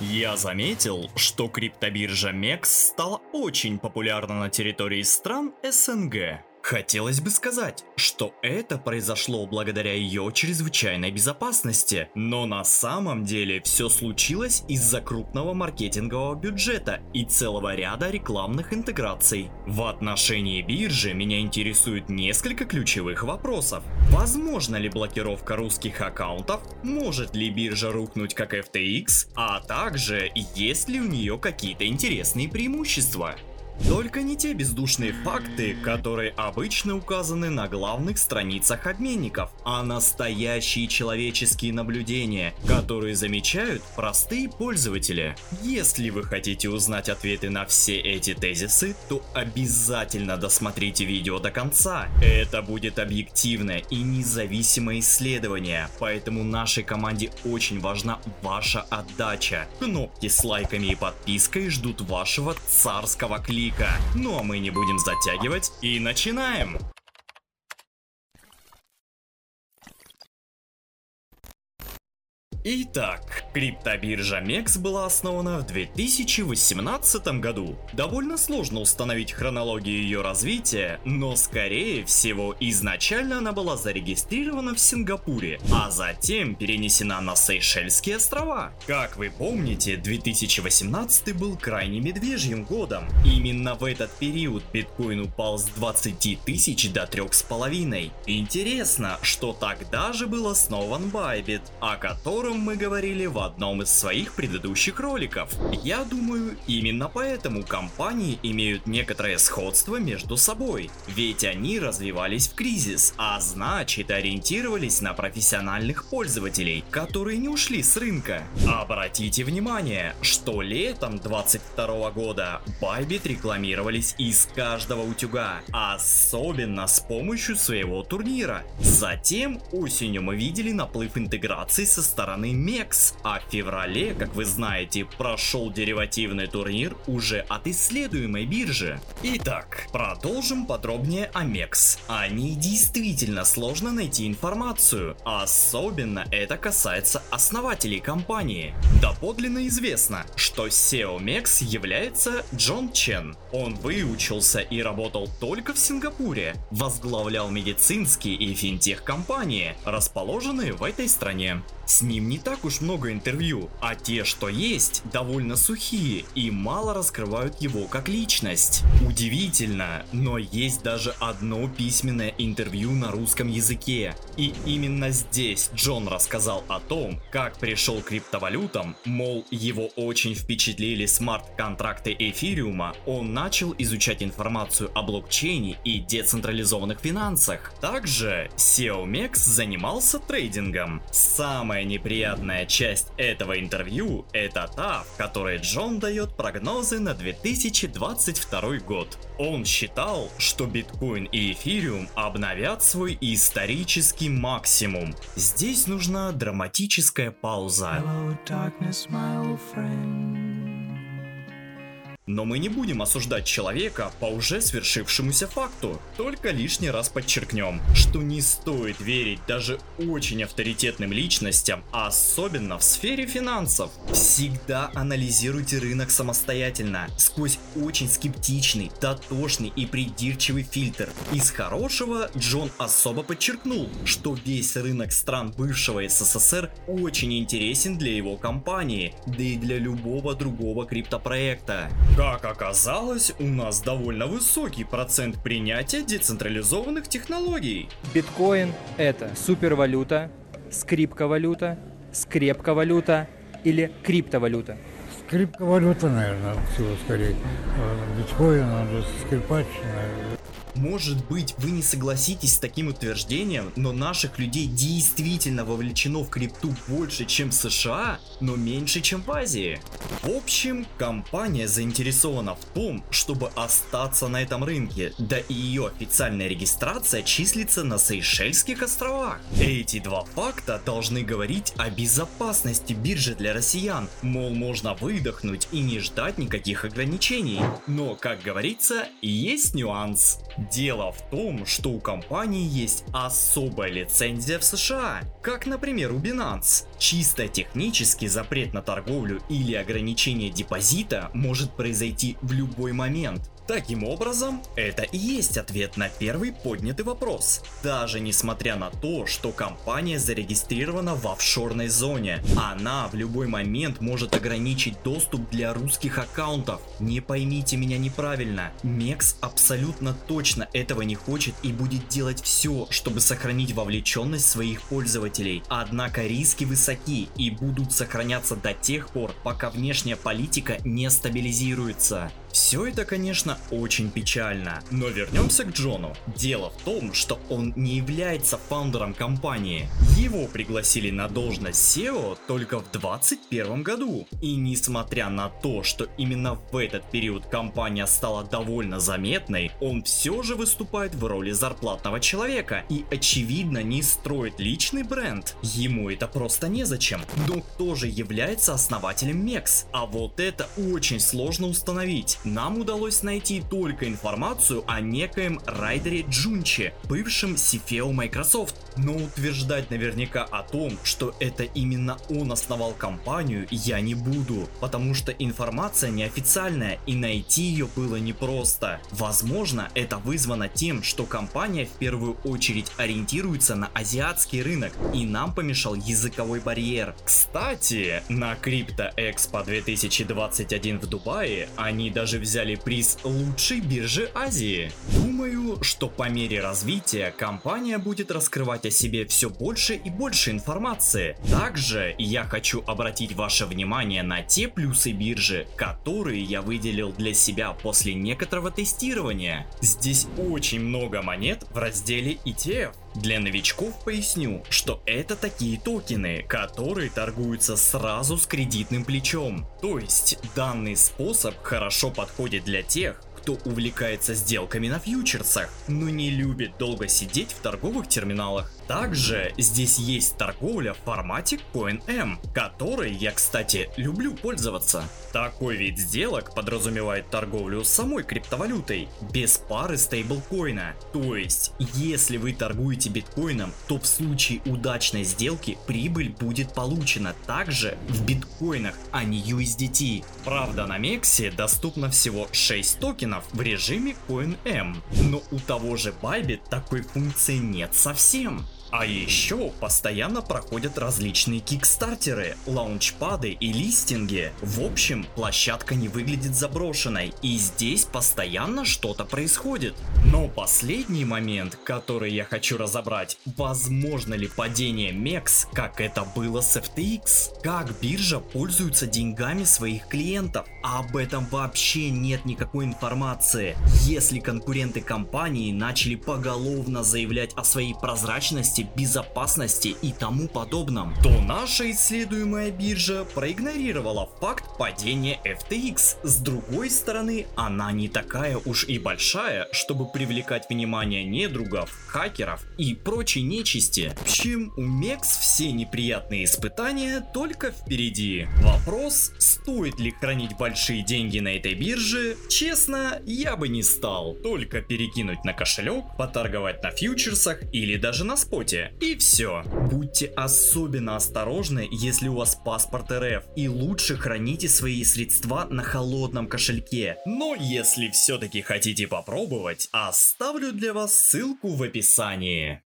Я заметил, что криптобиржа MEX стала очень популярна на территории стран СНГ. Хотелось бы сказать, что это произошло благодаря ее чрезвычайной безопасности, но на самом деле все случилось из-за крупного маркетингового бюджета и целого ряда рекламных интеграций. В отношении биржи меня интересует несколько ключевых вопросов. Возможно ли блокировка русских аккаунтов? Может ли биржа рухнуть как FTX? А также есть ли у нее какие-то интересные преимущества? Только не те бездушные факты, которые обычно указаны на главных страницах обменников, а настоящие человеческие наблюдения, которые замечают простые пользователи. Если вы хотите узнать ответы на все эти тезисы, то обязательно досмотрите видео до конца. Это будет объективное и независимое исследование, поэтому нашей команде очень важна ваша отдача. Кнопки с лайками и подпиской ждут вашего царского клика клика. Ну а мы не будем затягивать и начинаем! Итак, криптобиржа MEX была основана в 2018 году. Довольно сложно установить хронологию ее развития, но скорее всего изначально она была зарегистрирована в Сингапуре, а затем перенесена на Сейшельские острова. Как вы помните, 2018 был крайне медвежьим годом. Именно в этот период биткоин упал с 20 тысяч до 3,5. Интересно, что тогда же был основан Bybit, о котором котором мы говорили в одном из своих предыдущих роликов. Я думаю, именно поэтому компании имеют некоторое сходство между собой, ведь они развивались в кризис, а значит ориентировались на профессиональных пользователей, которые не ушли с рынка. Обратите внимание, что летом 22 года Bybit рекламировались из каждого утюга, особенно с помощью своего турнира. Затем осенью мы видели наплыв интеграции со стороны стороны Мекс, а в феврале, как вы знаете, прошел деривативный турнир уже от исследуемой биржи. Итак, продолжим подробнее о Мекс. О ней действительно сложно найти информацию, особенно это касается основателей компании. Доподлинно известно, что SEO Mex является Джон Чен. Он выучился и работал только в Сингапуре, возглавлял медицинские и финтех компании, расположенные в этой стране. С ним не так уж много интервью, а те, что есть, довольно сухие и мало раскрывают его как личность. Удивительно, но есть даже одно письменное интервью на русском языке. И именно здесь Джон рассказал о том, как пришел к криптовалютам, мол, его очень впечатлили смарт-контракты эфириума, он начал изучать информацию о блокчейне и децентрализованных финансах. Также SEO Mex занимался трейдингом. Самое Самая неприятная часть этого интервью это та, в которой Джон дает прогнозы на 2022 год. Он считал, что биткоин и эфириум обновят свой исторический максимум. Здесь нужна драматическая пауза. Hello, darkness, но мы не будем осуждать человека по уже свершившемуся факту, только лишний раз подчеркнем, что не стоит верить даже очень авторитетным личностям, а особенно в сфере финансов. Всегда анализируйте рынок самостоятельно, сквозь очень скептичный, дотошный и придирчивый фильтр. Из хорошего Джон особо подчеркнул, что весь рынок стран бывшего СССР очень интересен для его компании, да и для любого другого криптопроекта. Как оказалось, у нас довольно высокий процент принятия децентрализованных технологий. Биткоин это супервалюта, скрипковалюта, скрепковалюта или криптовалюта. Скрипковалюта, наверное, всего скорее. Биткоин, он же скрипачный. Может быть, вы не согласитесь с таким утверждением, но наших людей действительно вовлечено в крипту больше, чем в США, но меньше, чем в Азии. В общем, компания заинтересована в том, чтобы остаться на этом рынке, да и ее официальная регистрация числится на Сейшельских островах. Эти два факта должны говорить о безопасности биржи для россиян, мол, можно вы выдохнуть и не ждать никаких ограничений. Но, как говорится, есть нюанс. Дело в том, что у компании есть особая лицензия в США, как, например, у Binance. Чисто технически запрет на торговлю или ограничение депозита может произойти в любой момент. Таким образом, это и есть ответ на первый поднятый вопрос. Даже несмотря на то, что компания зарегистрирована в офшорной зоне, она в любой момент может ограничить доступ для русских аккаунтов. Не поймите меня неправильно, Мекс абсолютно точно этого не хочет и будет делать все, чтобы сохранить вовлеченность своих пользователей. Однако риски высоки и будут сохраняться до тех пор, пока внешняя политика не стабилизируется. Все это, конечно, очень печально, но вернемся к Джону. Дело в том, что он не является фаундером компании. Его пригласили на должность SEO только в 2021 году. И несмотря на то, что именно в этот период компания стала довольно заметной, он все же выступает в роли зарплатного человека и очевидно не строит личный бренд. Ему это просто незачем. Но кто же является основателем MEX? А вот это очень сложно установить нам удалось найти только информацию о некоем Райдере Джунчи, бывшем CFO Microsoft. Но утверждать наверняка о том, что это именно он основал компанию, я не буду, потому что информация неофициальная и найти ее было непросто. Возможно, это вызвано тем, что компания в первую очередь ориентируется на азиатский рынок и нам помешал языковой барьер. Кстати, на Crypto Expo 2021 в Дубае они даже даже взяли приз лучшей биржи Азии. Думаю, что по мере развития компания будет раскрывать о себе все больше и больше информации. Также я хочу обратить ваше внимание на те плюсы биржи, которые я выделил для себя после некоторого тестирования. Здесь очень много монет в разделе ETF. Для новичков поясню, что это такие токены, которые торгуются сразу с кредитным плечом. То есть данный способ хорошо подходит для тех, кто увлекается сделками на фьючерсах, но не любит долго сидеть в торговых терминалах. Также здесь есть торговля в формате CoinM, которой я, кстати, люблю пользоваться. Такой вид сделок подразумевает торговлю самой криптовалютой, без пары стейблкоина. То есть, если вы торгуете биткоином, то в случае удачной сделки прибыль будет получена также в биткоинах, а не USDT. Правда, на Мексе доступно всего 6 токенов в режиме CoinM, но у того же Bybit такой функции нет совсем. А еще постоянно проходят различные кикстартеры, лаунчпады и листинги. В общем, площадка не выглядит заброшенной, и здесь постоянно что-то происходит. Но последний момент, который я хочу разобрать, возможно ли падение MEX, как это было с FTX? Как биржа пользуется деньгами своих клиентов? А об этом вообще нет никакой информации. Если конкуренты компании начали поголовно заявлять о своей прозрачности, безопасности, безопасности и тому подобном, то наша исследуемая биржа проигнорировала факт падения FTX. С другой стороны, она не такая уж и большая, чтобы привлекать внимание недругов, хакеров и прочей нечисти. В общем, у Мекс все неприятные испытания только впереди. Вопрос, стоит ли хранить большие деньги на этой бирже, честно, я бы не стал. Только перекинуть на кошелек, поторговать на фьючерсах или даже на споте работе. И все. Будьте особенно осторожны, если у вас паспорт РФ. И лучше храните свои средства на холодном кошельке. Но если все-таки хотите попробовать, оставлю для вас ссылку в описании.